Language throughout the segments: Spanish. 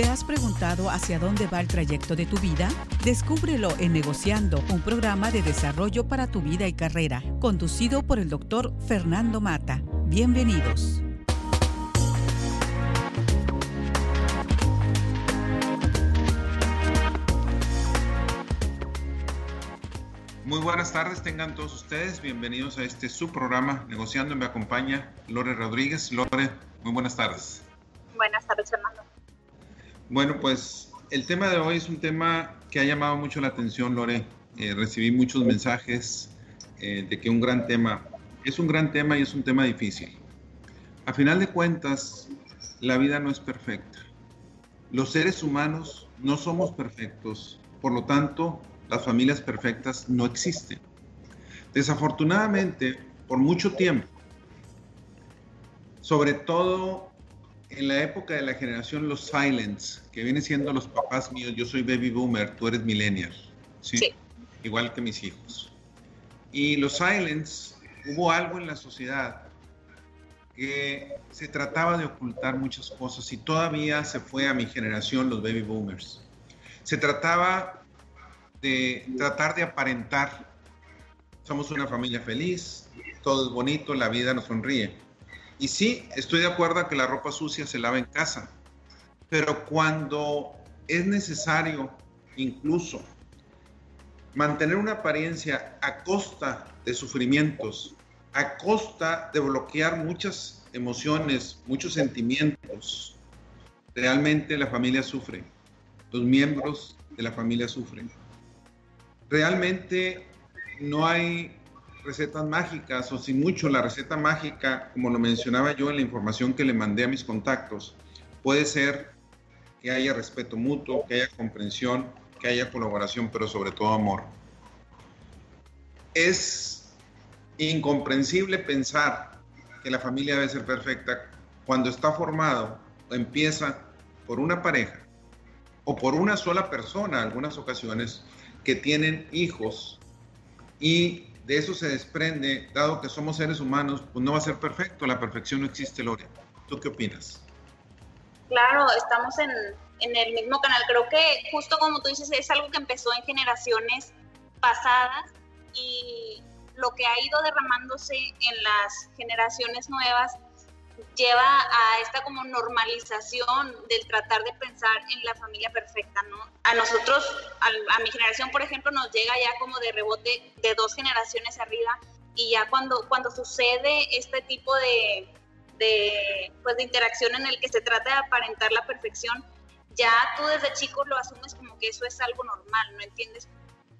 ¿Te has preguntado hacia dónde va el trayecto de tu vida? Descúbrelo en Negociando, un programa de desarrollo para tu vida y carrera, conducido por el doctor Fernando Mata. Bienvenidos. Muy buenas tardes, tengan todos ustedes. Bienvenidos a este su programa Negociando. Me acompaña Lore Rodríguez. Lore, muy buenas tardes. Buenas tardes, Fernando. Bueno, pues el tema de hoy es un tema que ha llamado mucho la atención, Lore. Eh, recibí muchos mensajes eh, de que un gran tema, es un gran tema y es un tema difícil. A final de cuentas, la vida no es perfecta. Los seres humanos no somos perfectos, por lo tanto, las familias perfectas no existen. Desafortunadamente, por mucho tiempo, sobre todo en la época de la generación los silents, que viene siendo los papás míos, yo soy baby boomer, tú eres millennial, ¿sí? Igual que mis hijos. Y los silents, hubo algo en la sociedad que se trataba de ocultar muchas cosas y todavía se fue a mi generación los baby boomers. Se trataba de tratar de aparentar, somos una familia feliz, todo es bonito, la vida nos sonríe y sí, estoy de acuerdo que la ropa sucia se lava en casa, pero cuando es necesario incluso mantener una apariencia a costa de sufrimientos, a costa de bloquear muchas emociones, muchos sentimientos, realmente la familia sufre, los miembros de la familia sufren. Realmente no hay recetas mágicas o sin mucho la receta mágica, como lo mencionaba yo en la información que le mandé a mis contactos, puede ser que haya respeto mutuo, que haya comprensión, que haya colaboración, pero sobre todo amor. Es incomprensible pensar que la familia debe ser perfecta cuando está formado empieza por una pareja o por una sola persona, algunas ocasiones, que tienen hijos y de eso se desprende, dado que somos seres humanos, pues no va a ser perfecto, la perfección no existe, Lore. ¿Tú qué opinas? Claro, estamos en, en el mismo canal. Creo que justo como tú dices, es algo que empezó en generaciones pasadas y lo que ha ido derramándose en las generaciones nuevas lleva a esta como normalización del tratar de pensar en la familia perfecta, ¿no? A nosotros, a, mi generación, por ejemplo, nos llega ya como de rebote de dos generaciones arriba y ya cuando, cuando sucede este tipo de, de, pues, de interacción en el que se trata de aparentar la perfección, ya tú desde chico lo asumes como que eso es algo normal, no entiendes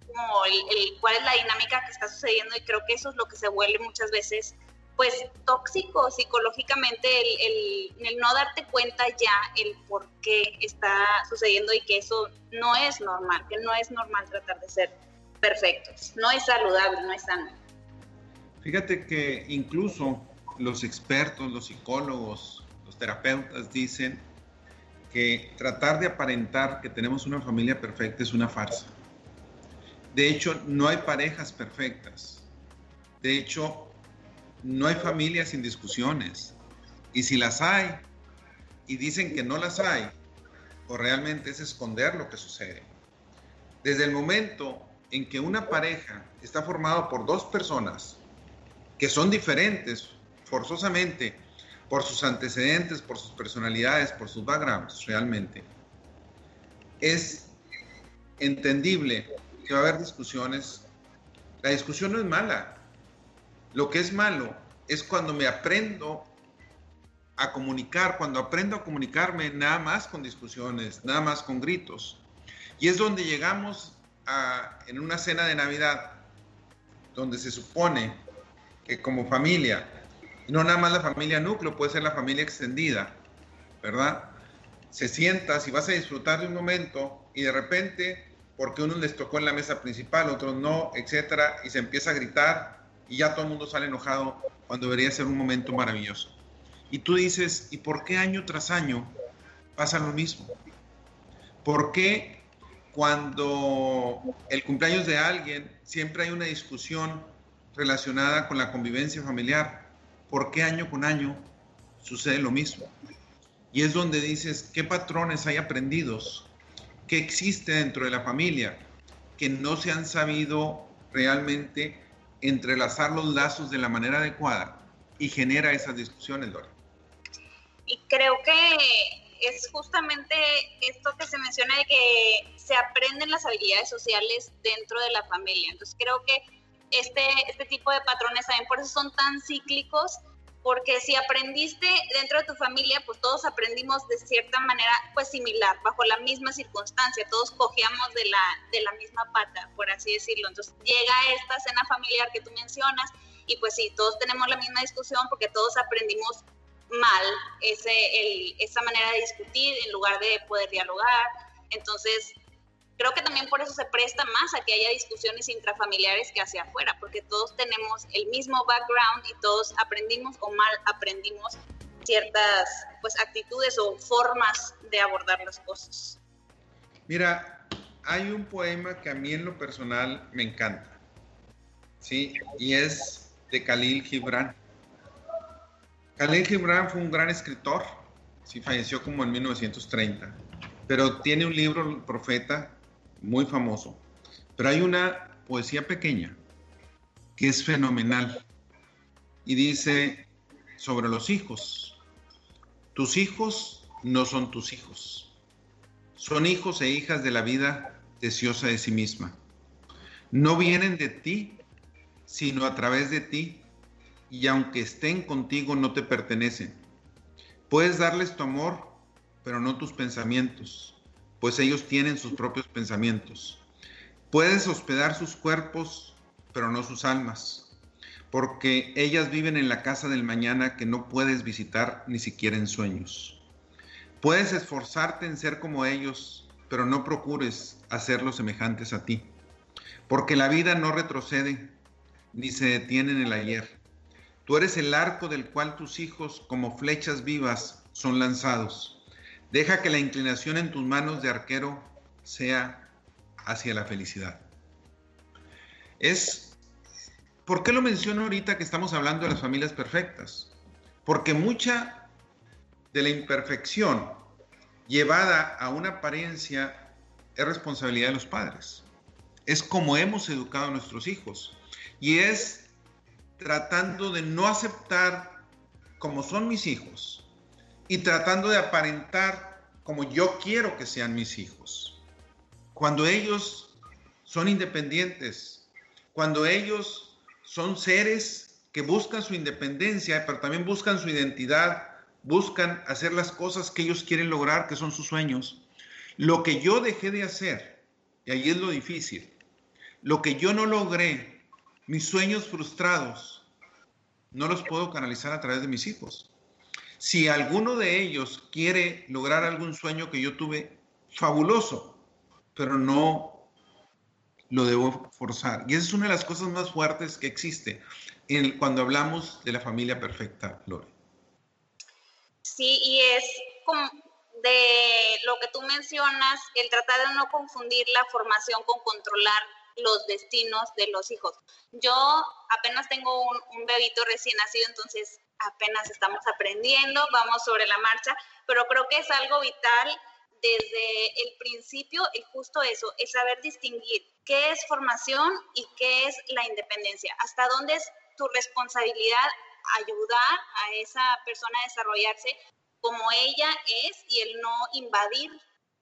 como el, cuál es la dinámica que está sucediendo y creo que eso es lo que se vuelve muchas veces pues tóxico psicológicamente el, el, no darte cuenta ya el por qué está sucediendo y que eso no es normal, que no es normal tratar de ser perfectos, no es saludable, no es sano. Fíjate que incluso los expertos, los psicólogos, los terapeutas dicen que tratar de aparentar que tenemos una familia perfecta es una farsa. De hecho, no hay parejas perfectas. De hecho, no hay familias sin discusiones. Y si las hay y dicen que no las hay, o realmente es esconder lo que sucede. Desde el momento en que una pareja está formada por dos personas que son diferentes forzosamente por sus antecedentes, por sus personalidades, por sus backgrounds, realmente, es entendible que va a haber discusiones. La discusión no es mala, lo que es malo es cuando me aprendo a comunicar, cuando aprendo a comunicarme nada más con discusiones, nada más con gritos. Y es donde llegamos a, en una cena de Navidad, donde se supone que como familia, no nada más la familia núcleo, puede ser la familia extendida, ¿verdad? Se sienta, si vas a disfrutar de un momento y de repente, porque uno les tocó en la mesa principal, otros no, etcétera, y se empieza a gritar y ya todo el mundo sale enojado cuando debería ser un momento maravilloso. Y tú dices, ¿y por qué año tras año pasa lo mismo? ¿Por qué cuando el cumpleaños de alguien siempre hay una discusión relacionada con la convivencia familiar? ¿Por qué año con año sucede lo mismo? Y es donde dices, ¿qué patrones hay aprendidos? ¿Qué existe dentro de la familia? Que no se han sabido realmente entrelazar los lazos de la manera adecuada y genera esas discusiones, Lore. Y creo que es justamente esto que se menciona de que se aprenden las habilidades sociales dentro de la familia. Entonces creo que este, este tipo de patrones también por eso son tan cíclicos porque si aprendiste dentro de tu familia, pues todos aprendimos de cierta manera, pues similar, bajo la misma circunstancia, todos cogíamos de la, de la misma pata, por así decirlo. Entonces llega esta cena familiar que tú mencionas y pues sí, todos tenemos la misma discusión porque todos aprendimos mal ese, esa manera de discutir en lugar de poder dialogar. Entonces, creo que también por eso se presta más a que haya discusiones intrafamiliares que hacia afuera, porque todos tenemos el mismo background y todos aprendimos o mal aprendimos ciertas pues actitudes o formas de abordar las cosas. Mira, hay un poema que a mí en lo personal me encanta, ¿sí? Y es de Khalil Gibran. Khalil Gibran fue un gran escritor, sí, falleció como en 1930, pero tiene un libro, El Profeta, muy famoso. Pero hay una poesía pequeña que es fenomenal y dice sobre los hijos. Tus hijos no son tus hijos. Son hijos e hijas de la vida deseosa de sí misma. No vienen de ti, sino a través de ti, y aunque estén contigo no te pertenecen. Puedes darles tu amor, pero no tus pensamientos pues ellos tienen sus propios pensamientos. Puedes hospedar sus cuerpos, pero no sus almas, porque ellas viven en la casa del mañana que no puedes visitar ni siquiera en sueños. Puedes esforzarte en ser como ellos, pero no procures hacerlos semejantes a ti, porque la vida no retrocede ni se detiene en el ayer. Tú eres el arco del cual tus hijos, como flechas vivas, son lanzados. Deja que la inclinación en tus manos de arquero sea hacia la felicidad. Es, ¿por qué lo menciono ahorita que estamos hablando de las familias perfectas? Porque mucha de la imperfección llevada a una apariencia es responsabilidad de los padres. Es como hemos educado a nuestros hijos. Y es tratando de no aceptar como son mis hijos, y tratando de aparentar como yo quiero que sean mis hijos. Cuando ellos son independientes, cuando ellos son seres que buscan su independencia, pero también buscan su identidad, buscan hacer las cosas que ellos quieren lograr, que son sus sueños. Lo que yo dejé de hacer, y ahí es lo difícil, lo que yo no logré, mis sueños frustrados, no los puedo canalizar a través de mis hijos. Si alguno de ellos quiere lograr algún sueño que yo tuve, fabuloso, pero no lo debo forzar. Y esa es una de las cosas más fuertes que existe cuando hablamos de la familia perfecta, Lore. Sí, y es como de lo que tú mencionas, el tratar de no confundir la formación con controlar los destinos de los hijos. Yo apenas tengo un, un bebito recién nacido, entonces apenas estamos aprendiendo, vamos sobre la marcha, pero creo que es algo vital desde el principio y justo eso, es saber distinguir qué es formación y qué es la independencia, hasta dónde es tu responsabilidad ayudar a esa persona a desarrollarse como ella es y el no invadir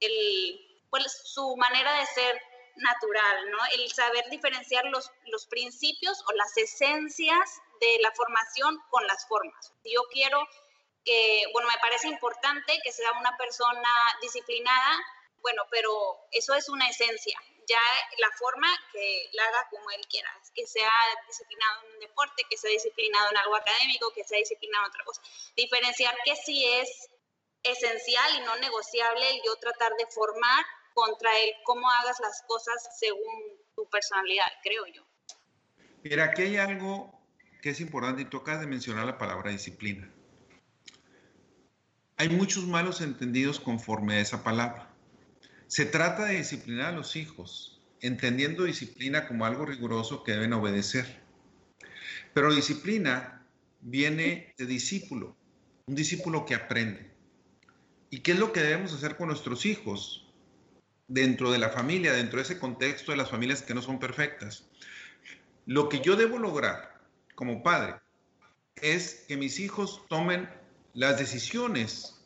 el, pues, su manera de ser natural, ¿no? El saber diferenciar los, los principios o las esencias de la formación con las formas. Yo quiero que, bueno, me parece importante que sea una persona disciplinada, bueno, pero eso es una esencia. Ya la forma que la haga como él quiera, que sea disciplinado en un deporte, que sea disciplinado en algo académico, que sea disciplinado en otra cosa. Diferenciar que sí es esencial y no negociable el yo tratar de formar contra él cómo hagas las cosas según tu personalidad, creo yo. Mira, aquí hay algo es importante y toca de mencionar la palabra disciplina. Hay muchos malos entendidos conforme a esa palabra. Se trata de disciplinar a los hijos, entendiendo disciplina como algo riguroso que deben obedecer. Pero disciplina viene de discípulo, un discípulo que aprende. ¿Y qué es lo que debemos hacer con nuestros hijos dentro de la familia, dentro de ese contexto de las familias que no son perfectas? Lo que yo debo lograr como padre es que mis hijos tomen las decisiones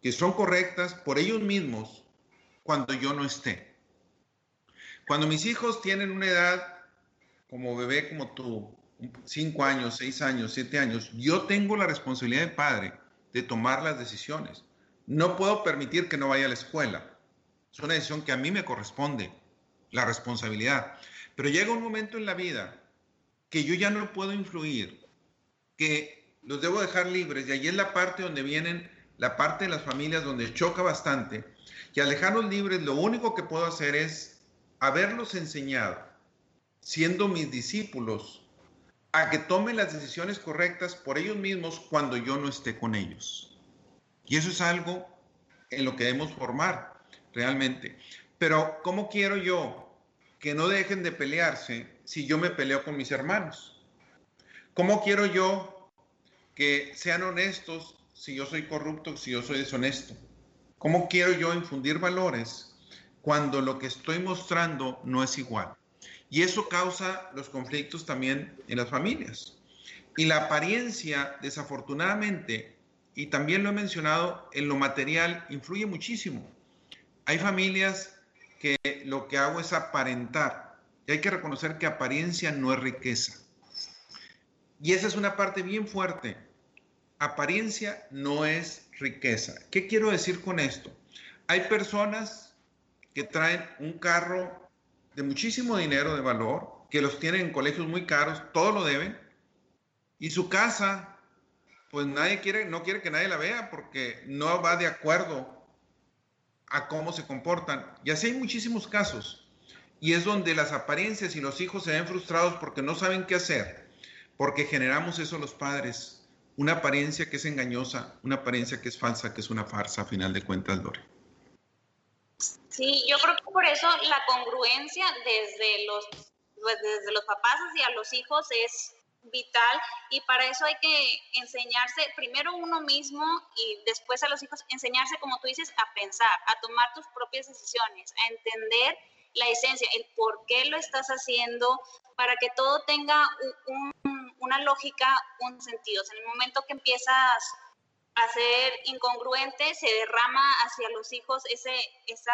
que son correctas por ellos mismos cuando yo no esté. Cuando mis hijos tienen una edad como bebé como tú, cinco años, seis años, siete años, yo tengo la responsabilidad de padre de tomar las decisiones. No puedo permitir que no vaya a la escuela. Es una decisión que a mí me corresponde, la responsabilidad. Pero llega un momento en la vida que yo ya no puedo influir, que los debo dejar libres, y ahí es la parte donde vienen, la parte de las familias donde choca bastante, y al dejarlos libres lo único que puedo hacer es haberlos enseñado, siendo mis discípulos, a que tomen las decisiones correctas por ellos mismos cuando yo no esté con ellos. Y eso es algo en lo que debemos formar realmente. Pero ¿cómo quiero yo que no dejen de pelearse si yo me peleo con mis hermanos? ¿Cómo quiero yo que sean honestos si yo soy corrupto, si yo soy deshonesto? ¿Cómo quiero yo infundir valores cuando lo que estoy mostrando no es igual? Y eso causa los conflictos también en las familias. Y la apariencia, desafortunadamente, y también lo he mencionado, en lo material influye muchísimo. Hay familias que lo que hago es aparentar. Y hay que reconocer que apariencia no es riqueza. Y esa es una parte bien fuerte. Apariencia no es riqueza. ¿Qué quiero decir con esto? Hay personas que traen un carro de muchísimo dinero de valor, que los tienen en colegios muy caros, todo lo deben, y su casa pues nadie quiere, no quiere que nadie la vea porque no va de acuerdo a cómo se comportan. Y así hay muchísimos casos. Y es donde las apariencias y los hijos se ven frustrados porque no saben qué hacer, porque generamos eso los padres, una apariencia que es engañosa, una apariencia que es falsa, que es una farsa a final de cuentas, Lore. Sí, yo creo que por eso la congruencia desde los, pues, desde los papás hacia los hijos es vital y para eso hay que enseñarse primero uno mismo y después a los hijos enseñarse, como tú dices, a pensar, a tomar tus propias decisiones, a entender la esencia, el por qué lo estás haciendo, para que todo tenga una lógica, un sentido. en el momento que empiezas a ser incongruente, se derrama hacia los hijos ese, esa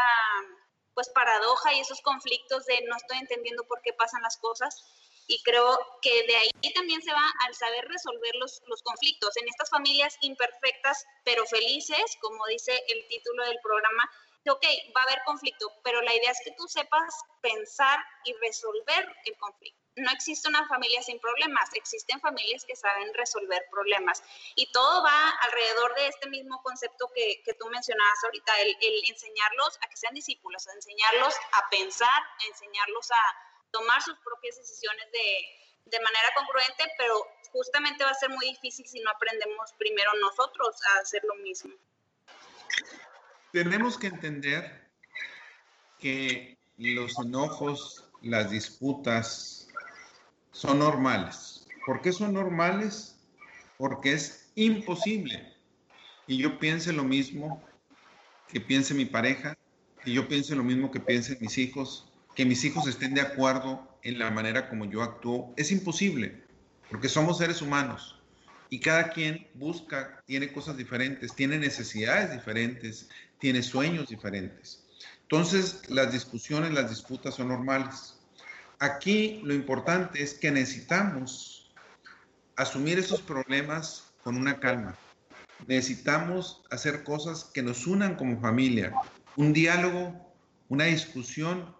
pues paradoja y esos conflictos de no estoy entendiendo por qué pasan las cosas y creo que de ahí también se va al saber resolver los, los conflictos en estas familias imperfectas pero felices, como dice el título del programa. Ok, va a haber conflicto, pero la idea es que tú sepas pensar y resolver el conflicto. No existe una familia sin problemas, existen familias que saben resolver problemas. Y todo va alrededor de este mismo concepto que, que tú mencionabas ahorita, el, el enseñarlos a que sean discípulos, a enseñarlos a pensar, a enseñarlos a, tomar sus propias decisiones de, de manera congruente, pero justamente va a ser muy difícil si no aprendemos primero nosotros a hacer lo mismo. Tenemos que entender que los enojos, las disputas son normales. ¿Por qué son normales? Porque es imposible y yo piense lo mismo que piense mi pareja, y yo piense lo mismo que piensen mis hijos, que mis hijos estén de acuerdo en la manera como yo actúo. Es imposible, porque somos seres humanos y cada quien busca, tiene cosas diferentes, tiene necesidades diferentes, tiene sueños diferentes. Entonces, las discusiones, las disputas son normales. Aquí lo importante es que necesitamos asumir esos problemas con una calma. Necesitamos hacer cosas que nos unan como familia, un diálogo, una discusión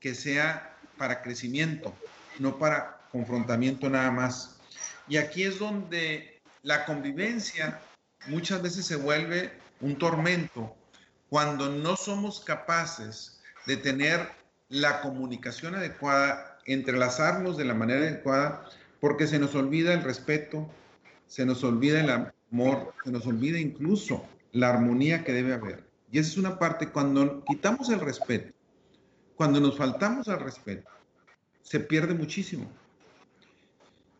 que sea para crecimiento, no para confrontamiento nada más. Y aquí es donde la convivencia muchas veces se vuelve un tormento cuando no somos capaces de tener la comunicación adecuada, entrelazarnos de la manera adecuada, porque se nos olvida el respeto, se nos olvida el amor, se nos olvida incluso la armonía que debe haber. Y esa es una parte, cuando quitamos el respeto, cuando nos faltamos al respeto, se pierde muchísimo.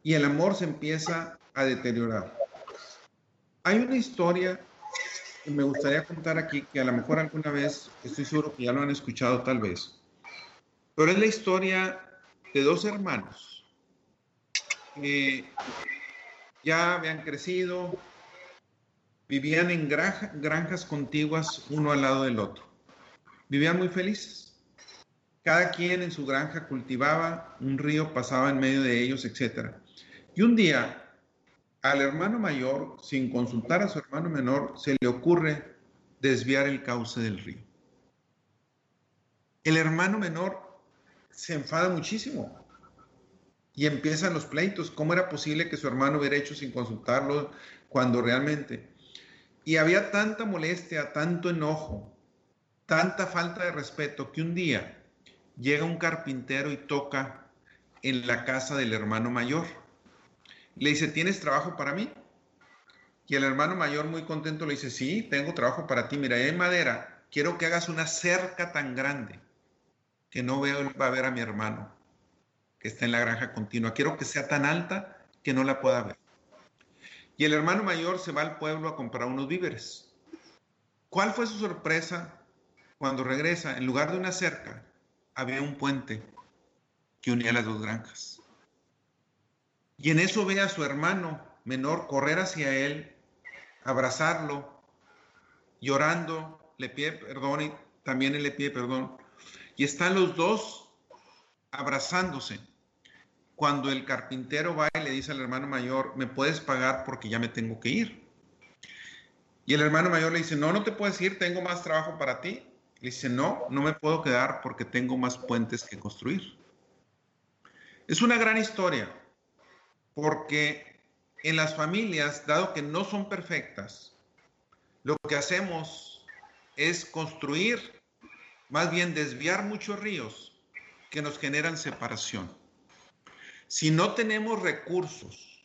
Y el amor se empieza a deteriorar. Hay una historia me gustaría contar aquí que a lo mejor alguna vez, estoy seguro que ya lo han escuchado tal vez, pero es la historia de dos hermanos que ya habían crecido, vivían en granjas contiguas uno al lado del otro. Vivían muy felices. Cada quien en su granja cultivaba, un río pasaba en medio de ellos, etc. Y un día al hermano mayor, sin consultar a su hermano menor, se le ocurre desviar el cauce del río. El hermano menor se enfada muchísimo y empiezan los pleitos. ¿Cómo era posible que su hermano hubiera hecho sin consultarlo cuando realmente... Y había tanta molestia, tanto enojo, tanta falta de respeto que un día llega un carpintero y toca en la casa del hermano mayor le dice, ¿tienes trabajo para mí? Y el hermano mayor muy contento le dice, sí, tengo trabajo para ti. Mira, hay madera, quiero que hagas una cerca tan grande que no veo, va a ver a mi hermano que está en la granja continua. Quiero que sea tan alta que no la pueda ver. Y el hermano mayor se va al pueblo a comprar unos víveres. ¿Cuál fue su sorpresa cuando regresa? En lugar de una cerca, había un puente que unía las dos granjas. Y en eso ve a su hermano menor correr hacia él, abrazarlo, llorando, le pide perdón y también él le pide perdón. Y están los dos abrazándose. Cuando el carpintero va y le dice al hermano mayor, me puedes pagar porque ya me tengo que ir. Y el hermano mayor le dice, no, no te puedes ir, tengo más trabajo para ti. Le dice, no, no me puedo quedar porque tengo más puentes que construir. Es una gran historia porque en las familias, dado que no son perfectas, lo que hacemos es construir, más bien desviar muchos ríos que nos generan separación. Si no tenemos recursos,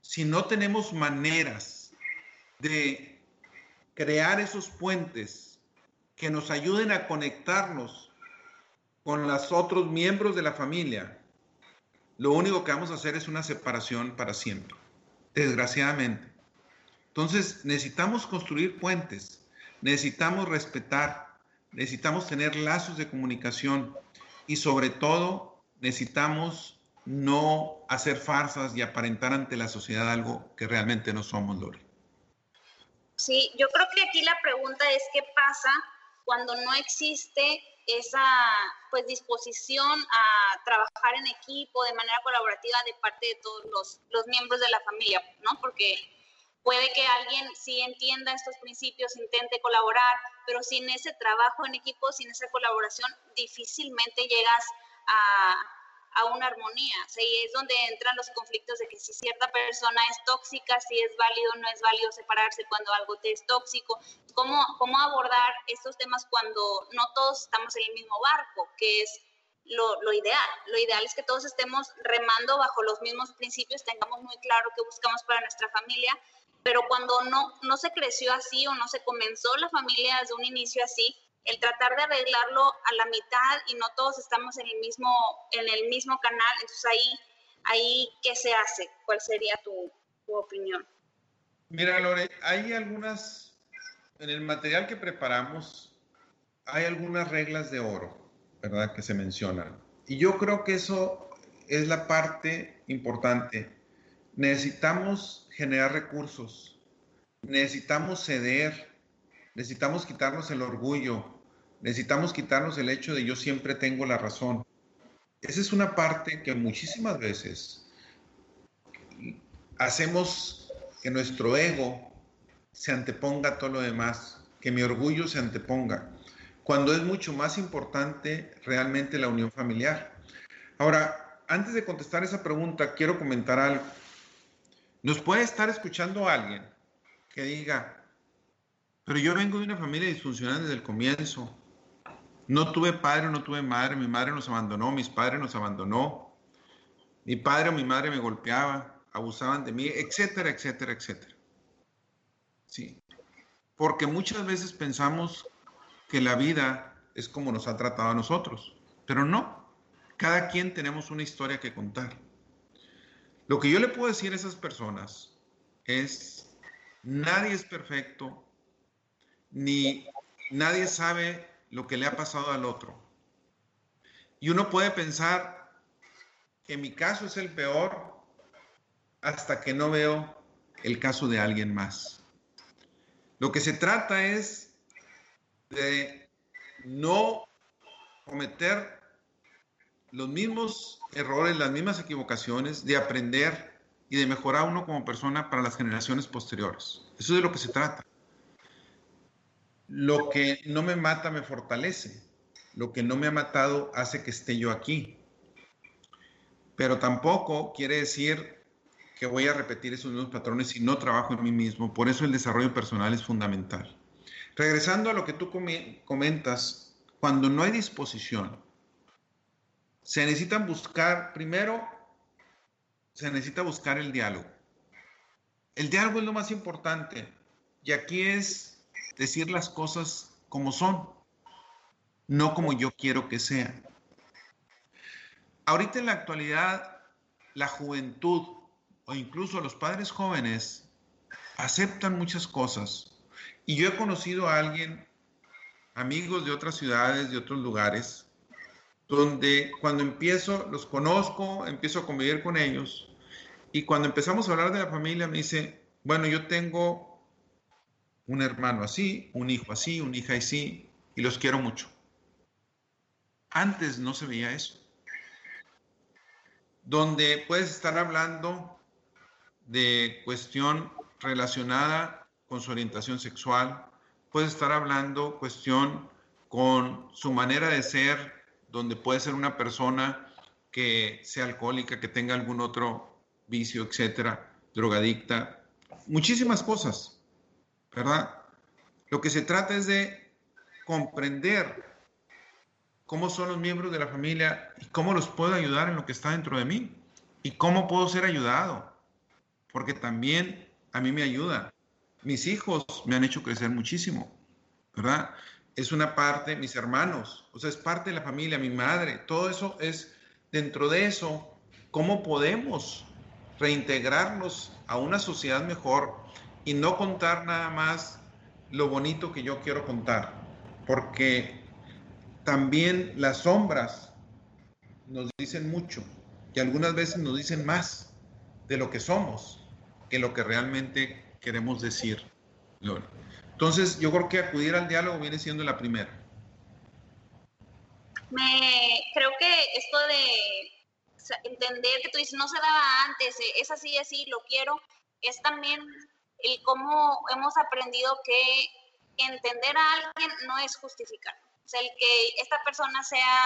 si no tenemos maneras de crear esos puentes que nos ayuden a conectarnos con los otros miembros de la familia, lo único que vamos a hacer es una separación para siempre, desgraciadamente. Entonces, necesitamos construir puentes, necesitamos respetar, necesitamos tener lazos de comunicación y sobre todo necesitamos no hacer farsas y aparentar ante la sociedad algo que realmente no somos, Lori. Sí, yo creo que aquí la pregunta es qué pasa cuando no existe esa pues disposición a trabajar en equipo de manera colaborativa de parte de todos los, los miembros de la familia, ¿no? Porque puede que alguien sí entienda estos principios, intente colaborar, pero sin ese trabajo en equipo, sin esa colaboración, difícilmente llegas a, a una armonía. O es donde entran los conflictos de que si cierta persona es tóxica, si es válido o no es válido separarse cuando algo te es tóxico. ¿Cómo, cómo abordar estos temas cuando no todos estamos en el mismo barco, que es lo, lo, ideal. Lo ideal es que todos estemos remando bajo los mismos principios, tengamos muy claro qué buscamos para nuestra familia, pero cuando no, no se creció así o no se comenzó la familia desde un inicio así, el tratar de arreglarlo a la mitad y no todos estamos en el mismo, en el mismo canal, entonces ahí, ahí ¿qué se hace? ¿Cuál sería tu, tu opinión? Mira, Lore, hay algunas, en el material que preparamos, hay algunas reglas de oro, ¿verdad? Que se mencionan. Y yo creo que eso es la parte importante. Necesitamos generar recursos, necesitamos ceder, necesitamos quitarnos el orgullo, necesitamos quitarnos el hecho de yo siempre tengo la razón. Esa es una parte que muchísimas veces hacemos que nuestro ego se anteponga a todo lo demás, que mi orgullo se anteponga, cuando es mucho más importante realmente la unión familiar. Ahora, antes de contestar esa pregunta, quiero comentar algo. Nos puede estar escuchando alguien que diga, pero yo vengo de una familia disfuncional desde el comienzo. No tuve padre, no tuve madre, mi madre nos abandonó, mis padres nos abandonó, mi padre o mi madre me golpeaba, abusaban de mí, etcétera, etcétera, etcétera. Sí. Porque muchas veces pensamos que la vida es como nos ha tratado a nosotros, pero no. Cada quien tenemos una historia que contar. Lo que yo le puedo decir a esas personas es, nadie es perfecto, ni nadie sabe lo que le ha pasado al otro. Y uno puede pensar que mi caso es el peor hasta que no veo el caso de alguien más. Lo que se trata es de no cometer los mismos errores, las mismas equivocaciones, de aprender y de mejorar uno como persona para las generaciones posteriores. Eso es de lo que se trata. Lo que no me mata me fortalece. Lo que no me ha matado hace que esté yo aquí. Pero tampoco quiere decir que voy a repetir esos mismos patrones si no trabajo en mí mismo. Por eso el desarrollo personal es fundamental. Regresando a lo que tú comentas, cuando no hay disposición, se necesitan buscar, primero, se necesita buscar el diálogo. El diálogo es lo más importante. Y aquí es decir las cosas como son, no como yo quiero que sean. Ahorita en la actualidad, la juventud o incluso los padres jóvenes aceptan muchas cosas. Y yo he conocido a alguien, amigos de otras ciudades, de otros lugares, donde cuando empiezo, los conozco, empiezo a convivir con ellos, y cuando empezamos a hablar de la familia me dice, bueno, yo tengo un hermano así, un hijo así, una hija así, y los quiero mucho. Antes no se veía eso. Donde puedes estar hablando de cuestión relacionada con su orientación sexual, puedes estar hablando cuestión con su manera de ser, donde puede ser una persona que sea alcohólica, que tenga algún otro vicio, etcétera, drogadicta, muchísimas cosas, ¿verdad? Lo que se trata es de comprender cómo son los miembros de la familia y cómo los puedo ayudar en lo que está dentro de mí y cómo puedo ser ayudado, porque también a mí me ayuda. Mis hijos me han hecho crecer muchísimo, ¿verdad? es una parte, mis hermanos, o sea, es parte de la familia, mi madre, todo eso es dentro de eso, ¿cómo podemos reintegrarnos a una sociedad mejor y no contar nada más lo bonito que yo quiero contar? Porque también las sombras nos dicen mucho y algunas veces nos dicen más de lo que somos que lo que realmente queremos decir. Entonces, yo creo que acudir al diálogo viene siendo la primera. Me creo que esto de entender que tú dices no se daba antes, eh, es así, así, lo quiero, es también el cómo hemos aprendido que entender a alguien no es justificar. O sea, el que esta persona sea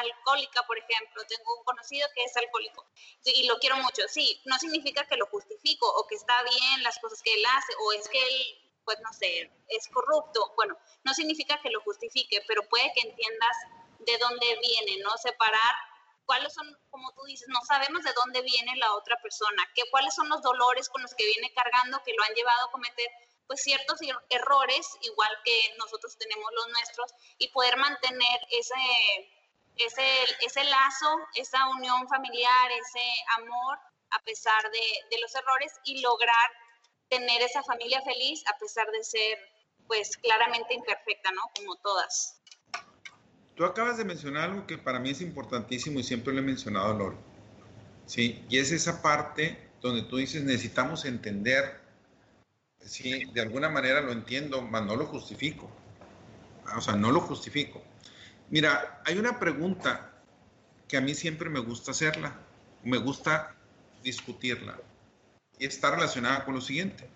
alcohólica, por ejemplo, tengo un conocido que es alcohólico y lo quiero mucho, sí, no significa que lo justifico o que está bien las cosas que él hace o es que él pues no sé, es corrupto. Bueno, no significa que lo justifique, pero puede que entiendas de dónde viene, ¿no? Separar cuáles son, como tú dices, no sabemos de dónde viene la otra persona, que, cuáles son los dolores con los que viene cargando que lo han llevado a cometer pues ciertos errores, igual que nosotros tenemos los nuestros, y poder mantener ese, ese, ese lazo, esa unión familiar, ese amor a pesar de, de los errores y lograr tener esa familia feliz a pesar de ser pues claramente imperfecta, ¿no? Como todas. Tú acabas de mencionar algo que para mí es importantísimo y siempre lo he mencionado, Lore. Sí, y es esa parte donde tú dices necesitamos entender, sí, de alguna manera lo entiendo, mas no lo justifico. O sea, no lo justifico. Mira, hay una pregunta que a mí siempre me gusta hacerla, me gusta discutirla y está relacionada con lo siguiente.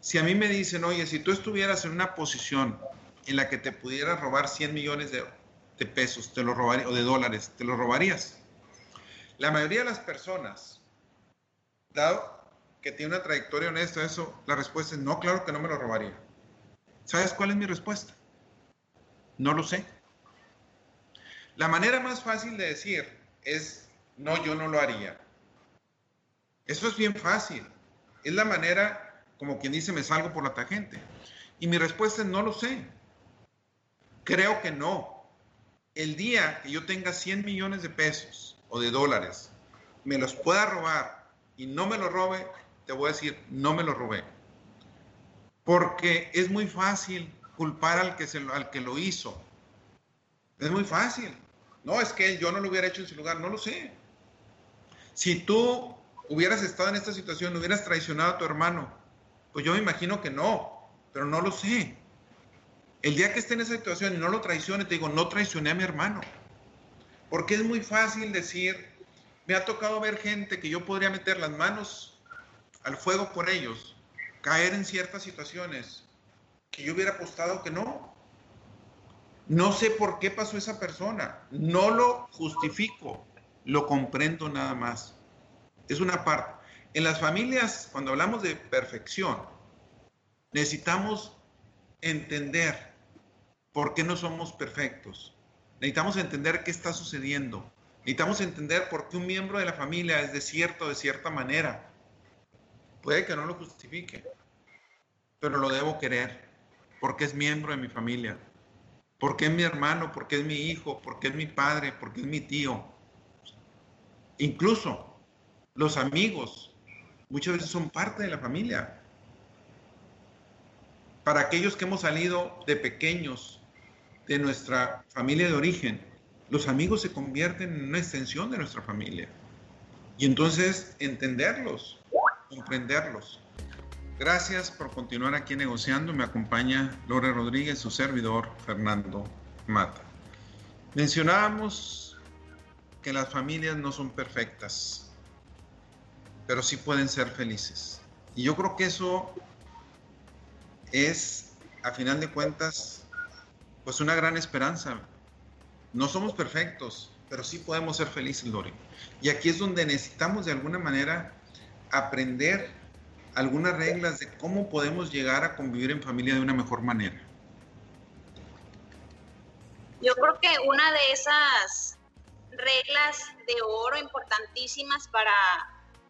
Si a mí me dicen, oye, si tú estuvieras en una posición en la que te pudieras robar 100 millones de, pesos, te lo robaría, o de dólares, ¿te lo robarías? La mayoría de las personas, dado que tiene una trayectoria honesta, eso, la respuesta es no, claro que no me lo robaría. ¿Sabes cuál es mi respuesta? No lo sé. La manera más fácil de decir es, no, yo no lo haría. Eso es bien fácil. Es la manera, como quien dice, me salgo por la tangente. Y mi respuesta es no lo sé. Creo que no. El día que yo tenga 100 millones de pesos o de dólares, me los pueda robar y no me lo robe, te voy a decir, no me lo robé. Porque es muy fácil culpar al que, se al que lo hizo. Es muy fácil. No, es que yo no lo hubiera hecho en su lugar, no lo sé. Si tú hubieras estado en esta situación, hubieras traicionado a tu hermano, pues yo me imagino que no, pero no lo sé. El día que esté en esa situación y no lo traicione, te digo, no traicioné a mi hermano. Porque es muy fácil decir, me ha tocado ver gente que yo podría meter las manos al fuego por ellos, caer en ciertas situaciones que yo hubiera apostado que no. No sé por qué pasó esa persona, no lo justifico, lo comprendo nada más. Es una parte. En las familias, cuando hablamos de perfección, necesitamos entender por qué no somos perfectos. Necesitamos entender qué está sucediendo. Necesitamos entender por qué un miembro de la familia es de cierto, de cierta manera. Puede que no lo justifique, pero lo debo querer, porque es miembro de mi familia, porque es mi hermano, porque es mi hijo, porque es mi padre, porque es mi tío. Incluso los amigos muchas veces son parte de la familia. Para aquellos que hemos salido de pequeños de nuestra familia de origen, los amigos se convierten en una extensión de nuestra familia. Y entonces entenderlos, comprenderlos. Gracias por continuar aquí negociando. Me acompaña Lore Rodríguez, su servidor Fernando Mata. Mencionábamos que las familias no son perfectas, pero sí pueden ser felices. Y yo creo que eso es, a final de cuentas, pues una gran esperanza. No somos perfectos, pero sí podemos ser felices, Lore. Y aquí es donde necesitamos de alguna manera aprender algunas reglas de cómo podemos llegar a convivir en familia de una mejor manera. Yo creo que una de esas reglas de oro importantísimas para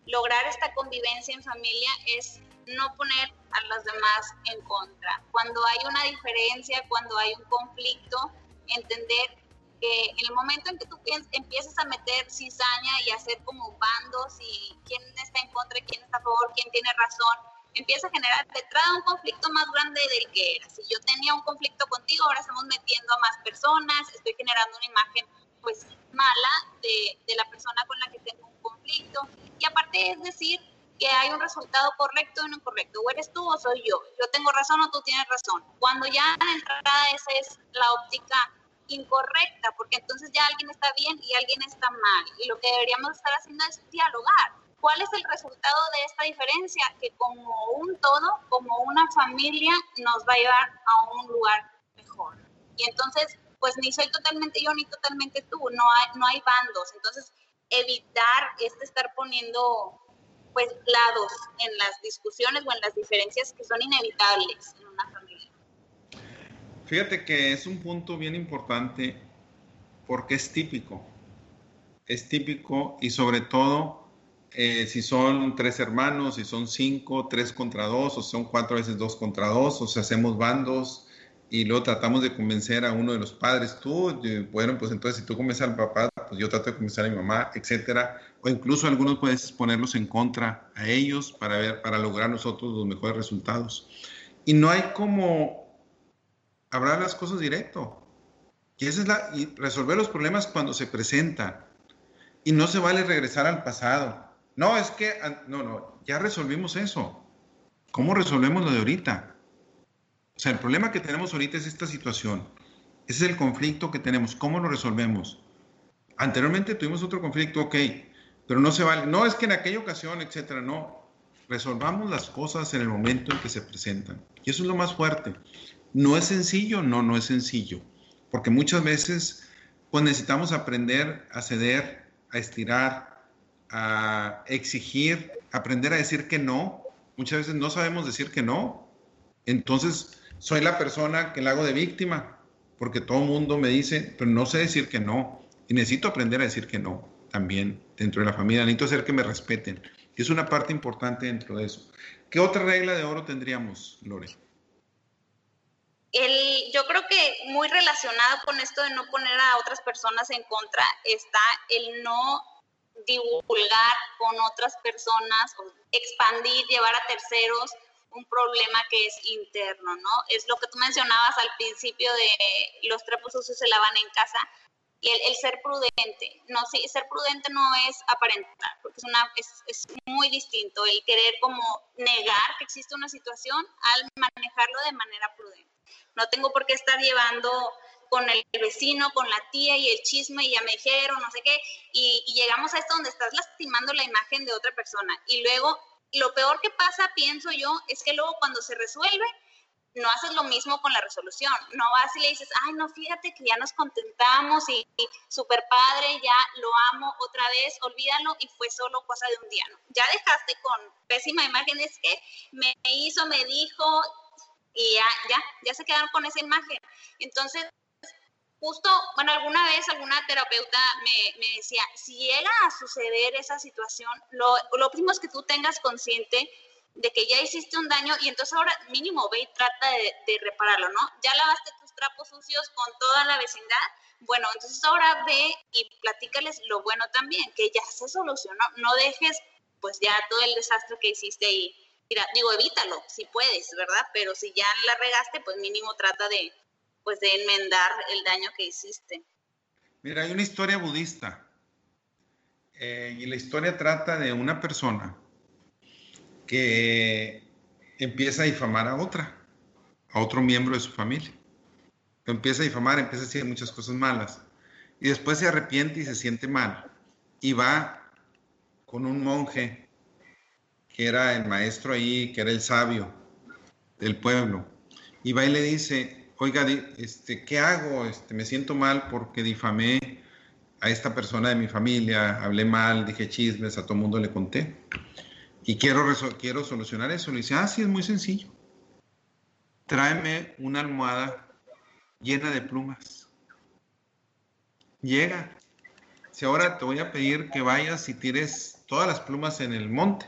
lograr esta convivencia en familia es no poner a los demás en contra. Cuando hay una diferencia, cuando hay un conflicto, entender que en el momento en que tú empiezas a meter cizaña y hacer como bandos y quién está en contra, quién está a favor, quién tiene razón, empieza a generar detrás un conflicto más grande del que era. Si yo tenía un conflicto contigo, ahora estamos metiendo a más personas, estoy generando una imagen pues mala de, de la persona con la que tengo un conflicto. Y aparte es decir, que hay un resultado correcto y no incorrecto. O eres tú o soy yo. Yo tengo razón o tú tienes razón. Cuando ya de entrada esa es la óptica incorrecta, porque entonces ya alguien está bien y alguien está mal. Y lo que deberíamos estar haciendo es dialogar. ¿Cuál es el resultado de esta diferencia? Que como un todo, como una familia, nos va a llevar a un lugar mejor. Y entonces, pues ni soy totalmente yo ni totalmente tú, no hay, no hay bandos. Entonces, evitar este estar poniendo pues lados en las discusiones o en las diferencias que son inevitables en una familia. Fíjate que es un punto bien importante porque es típico. Es típico y sobre todo eh, si son tres hermanos, si son cinco, tres contra dos, o son cuatro veces dos contra dos, o si hacemos bandos y luego tratamos de convencer a uno de los padres, tú, bueno, pues entonces si tú convences al papá, pues yo trato de convencer a mi mamá, etcétera, o incluso algunos puedes ponerlos en contra a ellos para ver, para lograr nosotros los mejores resultados. Y no hay como hablar las cosas directo. Y esa es la, resolver los problemas cuando se presentan. Y no se vale regresar al pasado. No, es que, no, no, ya resolvimos eso. ¿Cómo resolvemos lo de ahorita? O sea, el problema que tenemos ahorita es esta situación. Ese es el conflicto que tenemos. ¿Cómo lo resolvemos? Anteriormente tuvimos otro conflicto, ok, pero no se vale. No es que en aquella ocasión, etcétera, no. Resolvamos las cosas en el momento en que se presentan. Y eso es lo más fuerte. ¿No es sencillo? No, no es sencillo. Porque muchas veces pues necesitamos aprender a ceder, a estirar, a exigir, aprender a decir que no. Muchas veces no sabemos decir que no. Entonces, soy la persona que la hago de víctima, porque todo el mundo me dice, pero no sé decir que no. Y necesito aprender a decir que no también dentro de la familia. Necesito hacer que me respeten. Es una parte importante dentro de eso. ¿Qué otra regla de oro tendríamos, Lore? El, yo creo que muy relacionado con esto de no poner a otras personas en contra está el no divulgar con otras personas, expandir, llevar a terceros un problema que es interno, ¿no? Es lo que tú mencionabas al principio de los trapos sucios se lavan en casa y el, ser prudente. No, ser prudente no es aparentar, porque es, una, es, es muy distinto el querer como negar que existe una situación al manejarlo de manera prudente. No tengo por qué estar llevando con el vecino, con la tía y el chisme y ya me dijeron, no sé qué, y, y, llegamos a esto donde estás lastimando la imagen de otra persona. Y luego, lo peor que pasa, pienso yo, es que luego cuando se resuelve, no haces lo mismo con la resolución. No vas y le dices, ay, no, fíjate que ya nos contentamos y, súper padre, ya lo amo otra vez, olvídalo y fue solo cosa de un día. Ya dejaste con pésima imagen, es que me hizo, me dijo y ya, ya, ya se quedaron con esa imagen. Entonces, justo, bueno, alguna vez alguna terapeuta me, me decía, si llega a suceder esa situación, lo, lo primero es que tú tengas consciente de que ya hiciste un daño y entonces ahora mínimo ve y trata de, repararlo, ¿no? Ya lavaste tus trapos sucios con toda la vecindad, bueno, entonces ahora ve y platícales lo bueno también, que ya se solucionó, no dejes pues ya todo el desastre que hiciste y mira, digo, evítalo si puedes, ¿verdad? Pero si ya la regaste, pues mínimo trata de pues de enmendar el daño que hiciste. Mira, hay una historia budista eh, y la historia trata de una persona que empieza a difamar a otra, a otro miembro de su familia. Lo empieza a difamar, empieza a decir muchas cosas malas. Y después se arrepiente y se siente mal. Y va con un monje que era el maestro ahí, que era el sabio del pueblo. Y va y le dice, oiga, este, ¿qué hago? Este, me siento mal porque difamé a esta persona de mi familia, hablé mal, dije chismes, a todo mundo le conté y quiero, quiero solucionar eso. Le dice, ah, sí, es muy sencillo. Tráeme una almohada llena de plumas. Llega. Si ahora te voy a pedir que vayas y tires todas las plumas en el monte.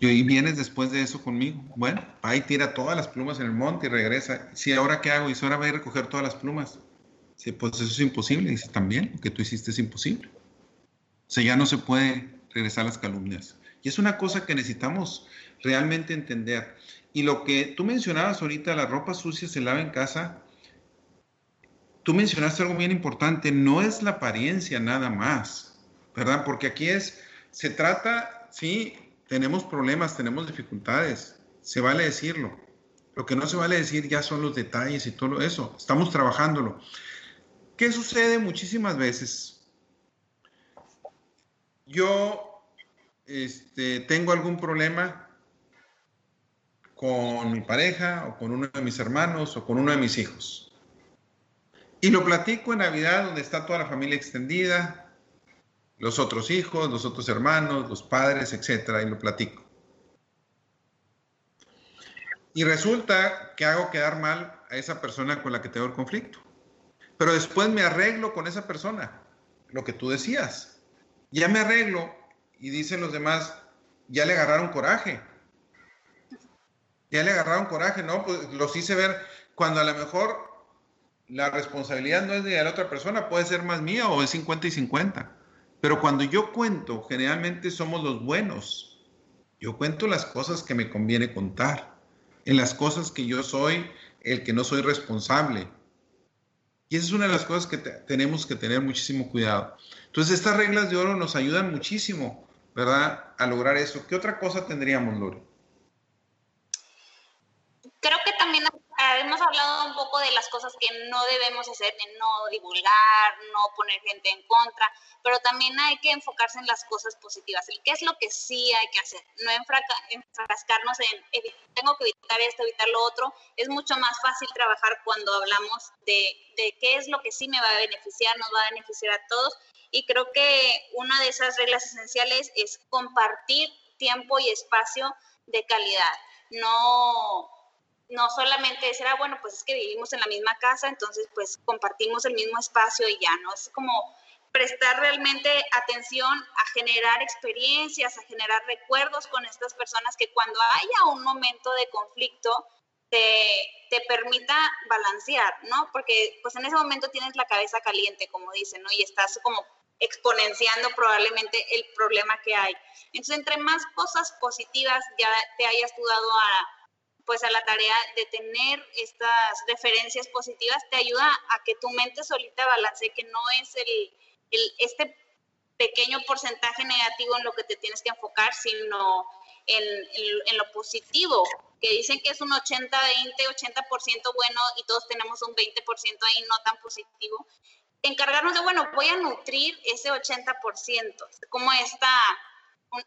Y vienes después de eso conmigo. Bueno, va y tira todas las plumas en el monte y regresa. Sí, ahora qué hago? Y ahora voy a recoger todas las plumas. Sí, pues eso es imposible. Dice, también, lo que tú hiciste es imposible. O sea, ya no se puede regresar las calumnias. Y es una cosa que necesitamos realmente entender. Y lo que tú mencionabas ahorita, la ropa sucia se lava en casa, tú mencionaste algo bien importante, no es la apariencia nada más, ¿verdad? Porque aquí es, se trata, sí, tenemos problemas, tenemos dificultades, se vale decirlo. Lo que no se vale decir ya son los detalles y todo eso, estamos trabajándolo. ¿Qué sucede muchísimas veces? Yo este, tengo algún problema con mi pareja o con uno de mis hermanos o con uno de mis hijos. Y lo platico en Navidad donde está toda la familia extendida, los otros hijos, los otros hermanos, los padres, etcétera, y lo platico. Y resulta que hago quedar mal a esa persona con la que tengo el conflicto. Pero después me arreglo con esa persona, lo que tú decías ya me arreglo y dicen los demás, ya le agarraron coraje. Ya le agarraron coraje, ¿no? Pues los hice ver cuando a lo mejor la responsabilidad no es de la otra persona, puede ser más mía o es 50 y 50. Pero cuando yo cuento, generalmente somos los buenos. Yo cuento las cosas que me conviene contar, en las cosas que yo soy el que no soy responsable. Y esa es una de las cosas que tenemos que tener muchísimo cuidado. Entonces, estas reglas de oro nos ayudan muchísimo, ¿verdad?, a lograr eso. ¿Qué otra cosa tendríamos, Lore? Creo que también hemos hablado un poco de las cosas que no debemos hacer, de no divulgar, no poner gente en contra, pero también hay que enfocarse en las cosas positivas. ¿Qué es lo que sí hay que hacer? No enfrascarnos en tengo que evitar esto, evitar lo otro. Es mucho más fácil trabajar cuando hablamos de, de qué es lo que sí me va a beneficiar, nos va a beneficiar a todos y creo que una de esas reglas esenciales es compartir tiempo y espacio de calidad. No, no solamente decir, ah, bueno, pues es que vivimos en la misma casa, entonces pues compartimos el mismo espacio y ya, ¿no? Es como prestar realmente atención a generar experiencias, a generar recuerdos con estas personas que cuando haya un momento de conflicto te, te, permita balancear, ¿no? Porque pues en ese momento tienes la cabeza caliente, como dicen, ¿no? Y estás como exponenciando probablemente el problema que hay. Entonces, entre más cosas positivas ya te hayas dudado a, pues a la tarea de tener estas referencias positivas, te ayuda a que tu mente solita balance, que no es el, el, este pequeño porcentaje negativo en lo que te tienes que enfocar, sino en, en, lo positivo, que dicen que es un 80-20, 80%, bueno y todos tenemos un 20% ahí no tan positivo. Encargarnos de, bueno, voy a nutrir ese 80%, como esta,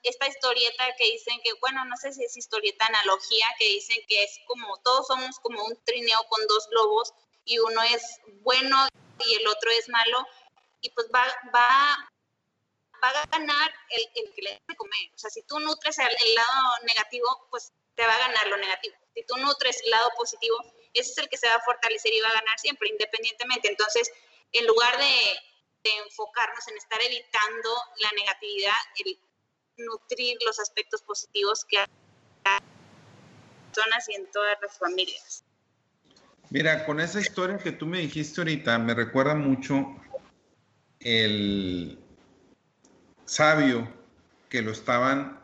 esta historieta que dicen que, bueno, no sé si es historieta analogía, que dicen que es como, todos somos como un trineo con dos globos y uno es bueno y el otro es malo, y pues va, va va a ganar el, el que le debe comer. O sea, si tú nutres el, el, lado negativo, pues te va a ganar lo negativo. Si tú nutres el lado positivo, ese es el que se va a fortalecer y va a ganar siempre, independientemente. Entonces, en lugar de, de enfocarnos en estar evitando la negatividad, el nutrir los aspectos positivos que hay en personas y en todas las familias. Mira, con esa historia que tú me dijiste ahorita, me recuerda mucho el, sabio que lo estaban,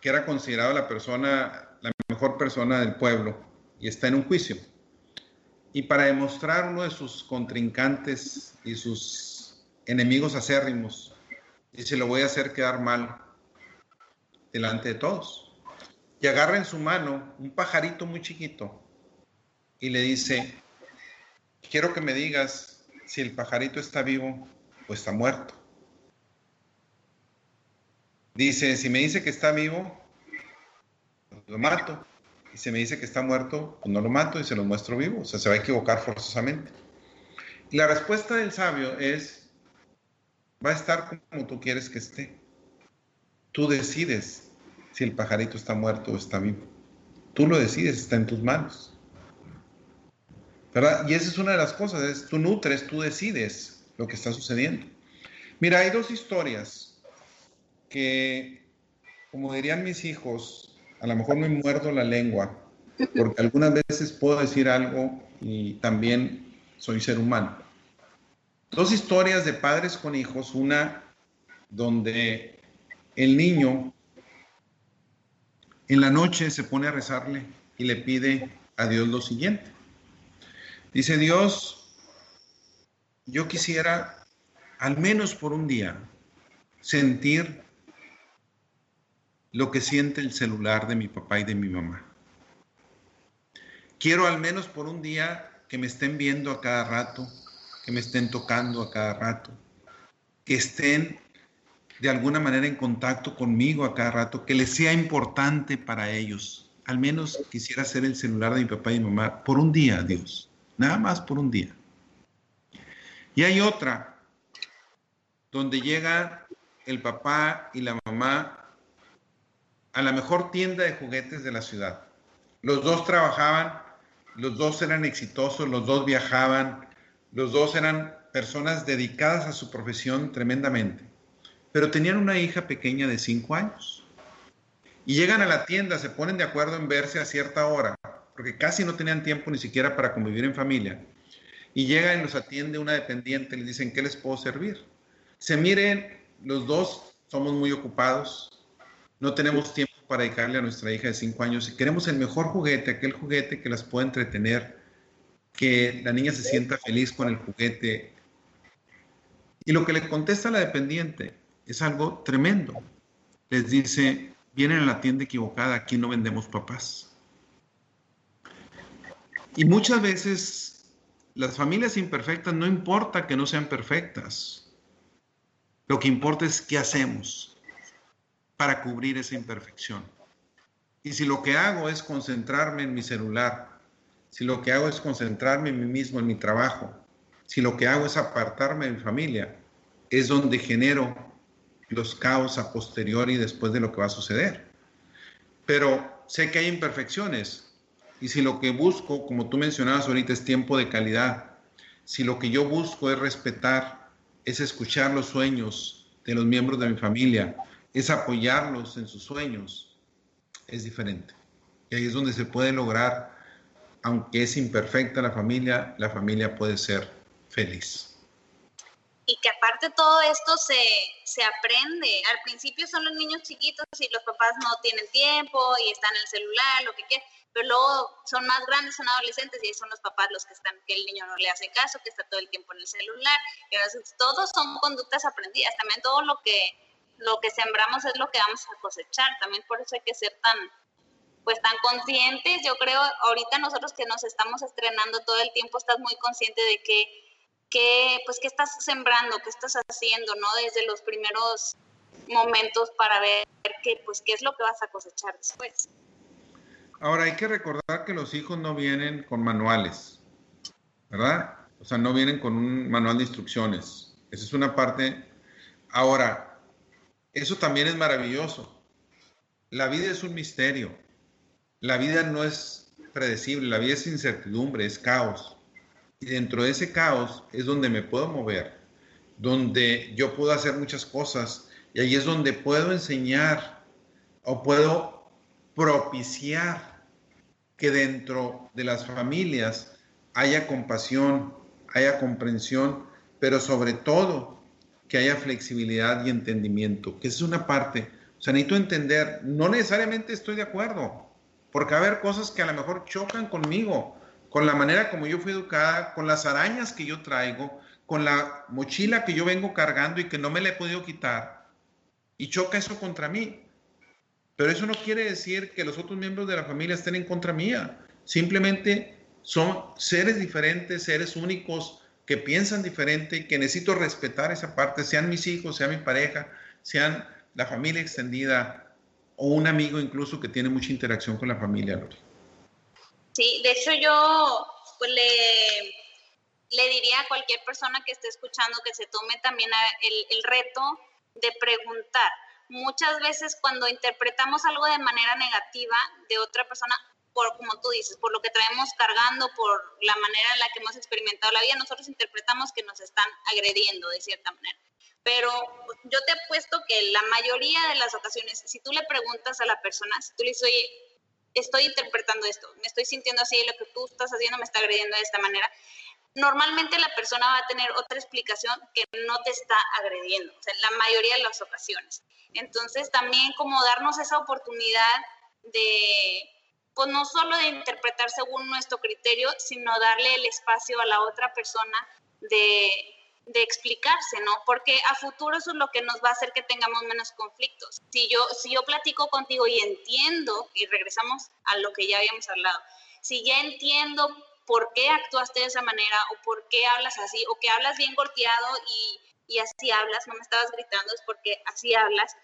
que era considerado la persona, la mejor persona del pueblo y está en un juicio. Y para demostrar uno de sus contrincantes y sus enemigos acérrimos, dice, lo voy a hacer quedar mal delante de todos. Y agarra en su mano un pajarito muy chiquito y le dice, quiero que me digas si el pajarito está vivo o está muerto. Dice, si me dice que está vivo, lo mato. Y si me dice que está muerto, pues no lo mato y se lo muestro vivo. O sea, se va a equivocar forzosamente. Y la respuesta del sabio es, va a estar como tú quieres que esté. Tú decides si el pajarito está muerto o está vivo. Tú lo decides, está en tus manos. ¿Verdad? Y esa es una de las cosas, es tú nutres, tú decides lo que está sucediendo. Mira, hay dos historias que, como dirían mis hijos, a lo mejor me muerdo la lengua, porque algunas veces puedo decir algo y también soy ser humano. Dos historias de padres con hijos, una donde el niño en la noche se pone a rezarle y le pide a Dios lo siguiente. Dice Dios, yo quisiera al menos por un día sentir lo que siente el celular de mi papá y de mi mamá. Quiero al menos por un día que me estén viendo a cada rato, que me estén tocando a cada rato, que estén de alguna manera en contacto conmigo a cada rato, que les sea importante para ellos. Al menos quisiera ser el celular de mi papá y mamá por un día, Dios. Nada más por un día. Y hay otra, donde llega el papá y la mamá a la mejor tienda de juguetes de la ciudad. Los dos trabajaban, los dos eran exitosos, los dos viajaban, los dos eran personas dedicadas a su profesión tremendamente, pero tenían una hija pequeña de cinco años. Y llegan a la tienda, se ponen de acuerdo en verse a cierta hora, porque casi no tenían tiempo ni siquiera para convivir en familia. Y llegan y los atiende una dependiente, les dicen, ¿qué les puedo servir? Se miren, los dos somos muy ocupados, no tenemos tiempo para dedicarle a nuestra hija de 5 años y queremos el mejor juguete, aquel juguete que las pueda entretener, que la niña se sienta feliz con el juguete. Y lo que le contesta la dependiente es algo tremendo. Les dice, vienen a la tienda equivocada, aquí no vendemos papás. Y muchas veces las familias imperfectas no importa que no sean perfectas. Lo que importa es qué hacemos para cubrir esa imperfección. Y si lo que hago es concentrarme en mi celular, si lo que hago es concentrarme en mí mismo, en mi trabajo, si lo que hago es apartarme de mi familia, es donde genero los caos a posteriori después de lo que va a suceder. Pero sé que hay imperfecciones y si lo que busco, como tú mencionabas ahorita, es tiempo de calidad, si lo que yo busco es respetar, es escuchar los sueños de los miembros de mi familia, es apoyarlos en sus sueños, es diferente. Y ahí es donde se puede lograr, aunque es imperfecta la familia, la familia puede ser feliz. Y que aparte todo esto se, se aprende. Al principio son los niños chiquitos y los papás no tienen tiempo y están en el celular, lo que quieran, pero luego son más grandes, son adolescentes y son los papás los que están, que el niño no le hace caso, que está todo el tiempo en el celular. Y entonces, todos son conductas aprendidas. También todo lo que, lo que sembramos es lo que vamos a cosechar. También por eso hay que ser tan, pues tan conscientes. Yo creo, ahorita nosotros que nos estamos estrenando todo el tiempo, estás muy consciente de que qué, pues, qué estás sembrando, qué estás haciendo, ¿no? Desde los primeros momentos para ver qué, pues, qué es lo que vas a cosechar después. Ahora, hay que recordar que los hijos no vienen con manuales, ¿verdad? O sea, no vienen con un manual de instrucciones. Esa es una parte. Ahora, eso también es maravilloso. La vida es un misterio. La vida no es predecible, la vida es incertidumbre, es caos. Y dentro de ese caos es donde me puedo mover, donde yo puedo hacer muchas cosas y ahí es donde puedo enseñar o puedo propiciar que dentro de las familias haya compasión, haya comprensión, pero sobre todo que haya flexibilidad y entendimiento, que es una parte. O sea, necesito entender, no necesariamente estoy de acuerdo, porque a haber cosas que a lo mejor chocan conmigo, con la manera como yo fui educada, con las arañas que yo traigo, con la mochila que yo vengo cargando y que no me la he podido quitar. Y choca eso contra mí. Pero eso no quiere decir que los otros miembros de la familia estén en contra mía. Simplemente son seres diferentes, seres únicos que piensan diferente que necesito respetar esa parte, sean mis hijos, sea mi pareja, sean la familia extendida o un amigo incluso que tiene mucha interacción con la familia. Sí, de hecho yo pues, le, le diría a cualquier persona que esté escuchando que se tome también el, el reto de preguntar. Muchas veces cuando interpretamos algo de manera negativa de otra persona, por como tú dices, por lo que traemos cargando, por la manera en la que hemos experimentado la vida, nosotros interpretamos que nos están agrediendo de cierta manera. Pero yo te apuesto que la mayoría de las ocasiones, si tú le preguntas a la persona, si tú le dices, oye, estoy interpretando esto, me estoy sintiendo así, lo que tú estás haciendo me está agrediendo de esta manera, normalmente la persona va a tener otra explicación que no te está agrediendo, o sea, la mayoría de las ocasiones. Entonces, también como darnos esa oportunidad de, pues no solo de interpretar según nuestro criterio, sino darle el espacio a la otra persona de de explicarse, ¿no? Porque a futuro eso es lo que nos va a hacer que tengamos menos conflictos. Si yo, si yo platico contigo y entiendo, y regresamos a lo que ya habíamos hablado, si ya entiendo por qué actuaste de esa manera o por qué hablas así o que hablas bien golpeado y, y así hablas, no me estabas gritando, es porque así hablas,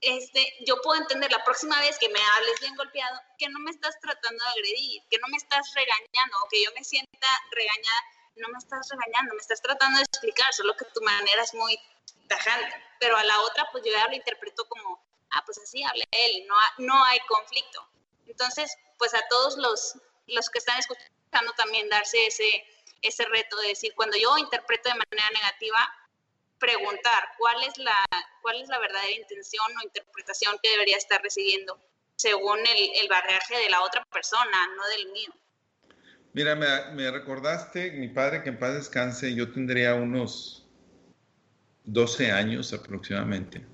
este, yo puedo entender la próxima vez que me hables bien golpeado que no me estás tratando de agredir, que no me estás regañando o que yo me sienta regañada no me estás regañando, me estás tratando de explicar, solo que tu manera es muy tajante. Pero a la otra, pues yo ya lo interpreto como, ah, pues así habla él, no, no hay conflicto. Entonces, pues a todos los, los que están escuchando también darse ese, ese reto de decir, cuando yo interpreto de manera negativa, preguntar cuál es la, cuál es la verdadera intención o interpretación que debería estar recibiendo según el, el de la otra persona, no del mío. Mira, me, recordaste, mi padre, que en paz descanse, yo tendría unos 12 años aproximadamente.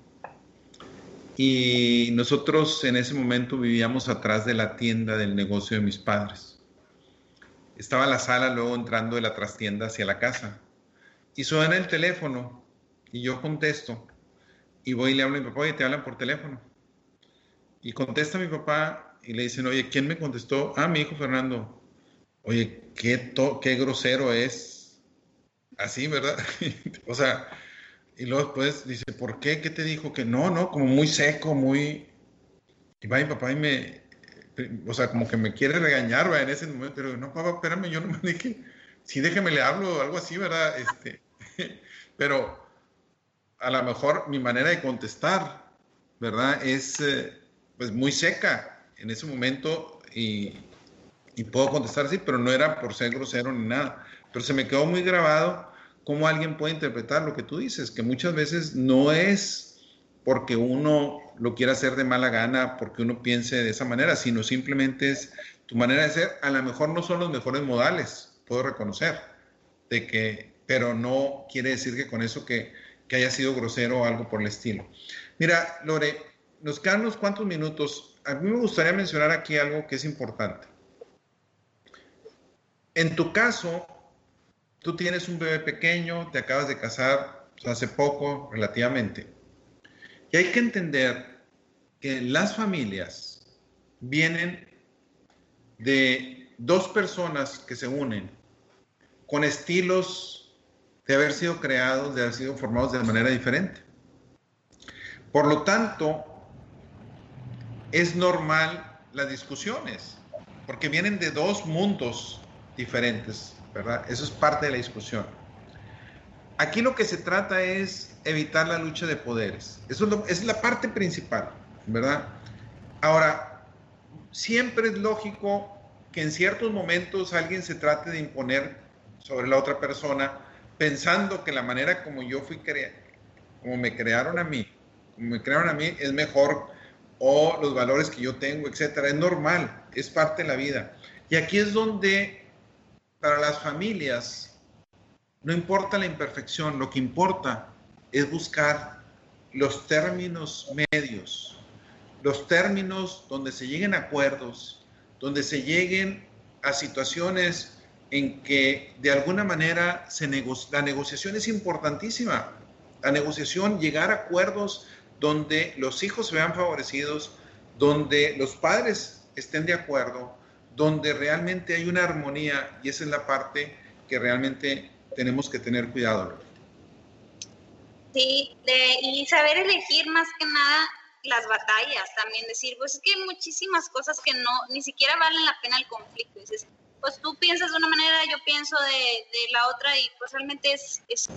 Y nosotros en ese momento vivíamos atrás de la tienda del negocio de mis padres. Estaba la sala, luego entrando de la trastienda hacia la casa. Y suena el teléfono y yo contesto. Y voy y le hablo a mi papá, oye, te hablan por teléfono. Y contesta mi papá y le dicen, oye, ¿quién me contestó? Ah, mi hijo Fernando oye, qué, qué grosero es. Así, ¿verdad? o sea, y luego después dice, ¿por qué? ¿Qué te dijo? Que no, no, como muy seco, muy... Y va mi papá y me, o sea, como que me quiere regañar, ¿verdad? En ese momento, pero no, papá, espérame, yo no me dije, sí, déjeme le hablo, algo así, ¿verdad? Este, pero a lo mejor mi manera de contestar, ¿verdad? Es eh, pues muy seca en ese momento y, y puedo contestar así, pero no era por ser grosero ni nada. Pero se me quedó muy grabado cómo alguien puede interpretar lo que tú dices, que muchas veces no es porque uno lo quiera hacer de mala gana, porque uno piense de esa manera, sino simplemente es tu manera de ser. A lo mejor no son los mejores modales, puedo reconocer, de que pero no quiere decir que con eso que, que haya sido grosero o algo por el estilo. Mira, Lore, nos quedan unos cuantos minutos. A mí me gustaría mencionar aquí algo que es importante. En tu caso, tú tienes un bebé pequeño, te acabas de casar hace poco, relativamente. Y hay que entender que las familias vienen de dos personas que se unen con estilos de haber sido creados, de haber sido formados de manera diferente. Por lo tanto, es normal las discusiones, porque vienen de dos mundos diferentes, ¿verdad? Eso es parte de la discusión. Aquí lo que se trata es evitar la lucha de poderes. Eso es, es la parte principal, ¿verdad? Ahora, siempre es lógico que en ciertos momentos alguien se trate de imponer sobre la otra persona pensando que la manera como yo fui creado, como me crearon a mí, como me crearon a mí es mejor o los valores que yo tengo, etcétera. Es normal, es parte de la vida. Y aquí es donde para las familias no importa la imperfección, lo que importa es buscar los términos medios, los términos donde se lleguen a acuerdos, donde se lleguen a situaciones en que de alguna manera la negociación es importantísima. La negociación, llegar a acuerdos donde los hijos se vean favorecidos, donde los padres estén de acuerdo, donde realmente hay una armonía y esa es la parte que realmente tenemos que tener cuidado. Sí, y saber elegir más que nada las batallas también, decir, pues es que hay muchísimas cosas que no, ni siquiera valen la pena el conflicto. Dices, pues tú piensas de una manera, yo pienso de, de la otra y pues realmente es, es,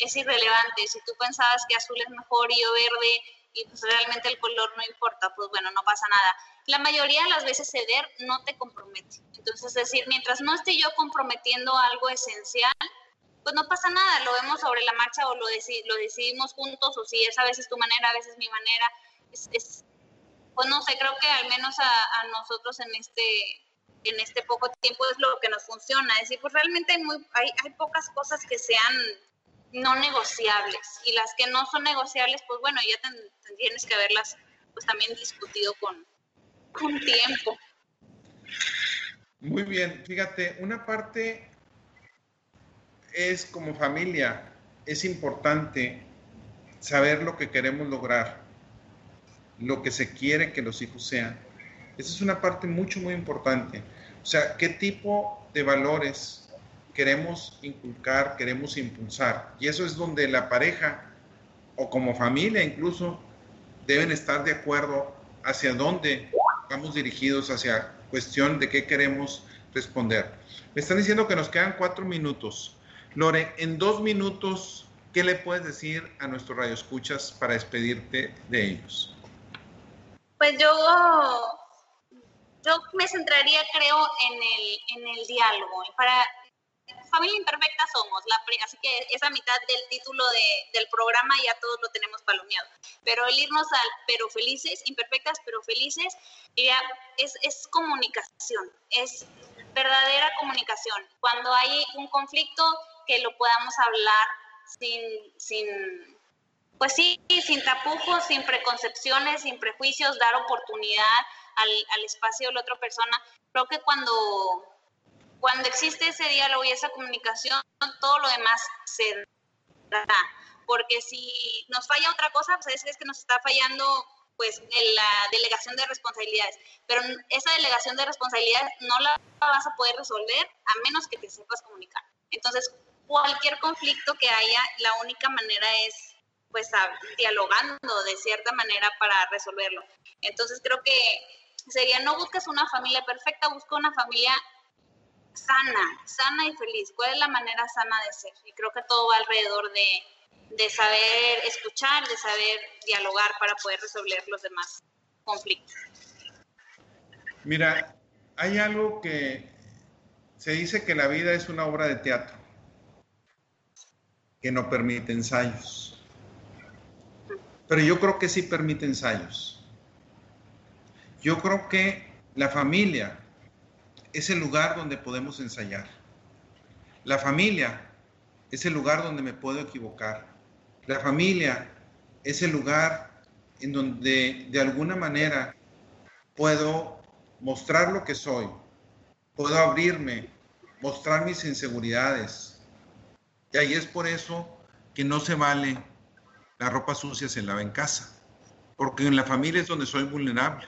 es, irrelevante. Si tú pensabas que azul es mejor y yo verde y pues realmente el color no importa, pues bueno, no pasa nada. La mayoría de las veces ceder no te compromete. Entonces, es decir, mientras no esté yo comprometiendo algo esencial, pues no pasa nada, lo vemos sobre la marcha o lo, lo decidimos juntos, o si es a veces tu manera, a veces mi manera. Es, pues no sé, creo que al menos a, a nosotros en este, en este poco tiempo es lo que nos funciona. Es decir, pues realmente hay, muy, hay, hay pocas cosas que sean no negociables y las que no son negociables, pues bueno, ya tienes que haberlas pues también discutido con, con tiempo. Muy bien, fíjate, una parte es como familia, es importante saber lo que queremos lograr, lo que se quiere que los hijos sean. Esa es una parte mucho, muy importante. O sea, qué tipo de valores queremos inculcar, queremos impulsar. Y eso es donde la pareja o como familia incluso deben estar de acuerdo hacia dónde vamos dirigidos, hacia cuestión de qué queremos responder. Me están diciendo que nos quedan cuatro minutos. Lore, en dos minutos, ¿qué le puedes decir a nuestros radioescuchas para despedirte de ellos? Pues yo yo me centraría, creo, en el, en el diálogo. Para familia imperfecta somos, la, así que esa mitad del título de, del programa ya todos lo tenemos palomeado. Pero el irnos al pero felices, imperfectas pero felices, ya es, es comunicación, es verdadera comunicación. Cuando hay un conflicto, que lo podamos hablar sin, sin pues sí, sin tapujos, sin preconcepciones, sin prejuicios, dar oportunidad al, al espacio de la otra persona. Creo que cuando, cuando existe ese diálogo y esa comunicación, todo lo demás se da. Porque si nos falla otra cosa, pues es que nos está fallando pues la delegación de responsabilidades. Pero esa delegación de responsabilidades no la vas a poder resolver a menos que te sepas comunicar. Entonces, cualquier conflicto que haya, la única manera es pues dialogando de cierta manera para resolverlo. Entonces creo que sería, no busques una familia perfecta, busca una familia sana, sana y feliz. ¿Cuál es la manera sana de ser? Y creo que todo va alrededor de, de saber escuchar, de saber dialogar para poder resolver los demás conflictos. Mira, hay algo que se dice que la vida es una obra de teatro que no permite ensayos. Pero yo creo que sí permite ensayos. Yo creo que la familia es el lugar donde podemos ensayar. La familia es el lugar donde me puedo equivocar. La familia es el lugar en donde de alguna manera puedo mostrar lo que soy, puedo abrirme, mostrar mis inseguridades. Y ahí es por eso que no se vale la ropa sucia se lava en casa, porque en la familia es donde soy vulnerable.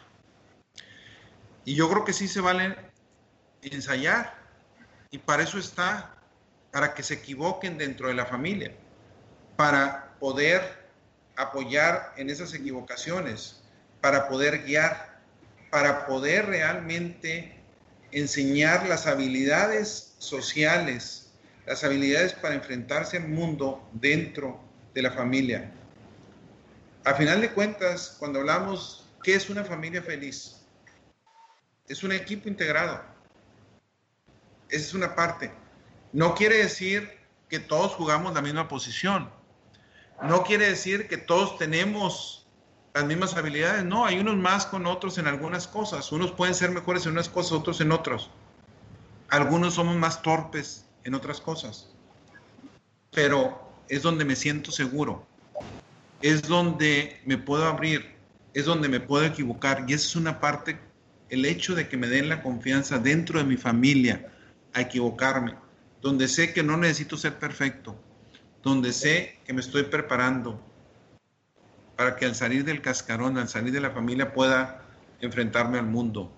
Y yo creo que sí se vale ensayar, y para eso está, para que se equivoquen dentro de la familia, para poder apoyar en esas equivocaciones, para poder guiar, para poder realmente enseñar las habilidades sociales, las habilidades para enfrentarse al mundo dentro de la familia. A final de cuentas, cuando hablamos, ¿qué es una familia feliz? Es un equipo integrado. Esa es una parte. No quiere decir que todos jugamos la misma posición. No quiere decir que todos tenemos las mismas habilidades. No, hay unos más con otros en algunas cosas. Unos pueden ser mejores en unas cosas, otros en otras. Algunos somos más torpes en otras cosas. Pero es donde me siento seguro. Es donde me puedo abrir. Es donde me puedo equivocar. Y esa es una parte, el hecho de que me den la confianza dentro de mi familia a equivocarme. Donde sé que no necesito ser perfecto donde sé que me estoy preparando para que al salir del cascarón, al salir de la familia, pueda enfrentarme al mundo,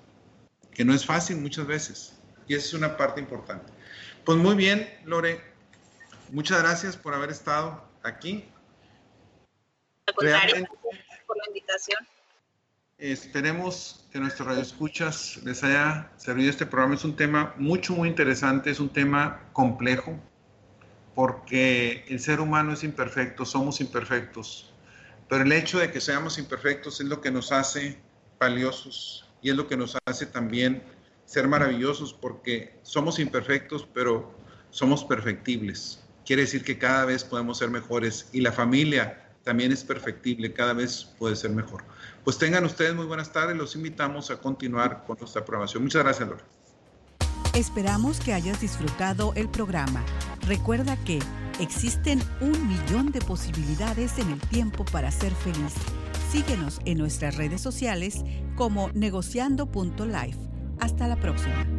que no es fácil muchas veces, y esa es una parte importante. Pues muy bien, Lore, muchas gracias por haber estado aquí. por la invitación. Esperemos que nuestros radioescuchas les haya servido este programa. Es un tema mucho, muy interesante, es un tema complejo, porque el ser humano es imperfecto, somos imperfectos, pero el hecho de que seamos imperfectos es lo que nos hace valiosos y es lo que nos hace también ser maravillosos porque somos imperfectos, pero somos perfectibles. Quiere decir que cada vez podemos ser mejores y la familia también es perfectible, cada vez puede ser mejor. Pues tengan ustedes muy buenas tardes, los invitamos a continuar con nuestra programación. Muchas gracias, Laura. Esperamos que hayas disfrutado el programa. Recuerda que existen un millón de posibilidades en el tiempo para ser feliz. Síguenos en nuestras redes sociales como negociando.life. Hasta la próxima.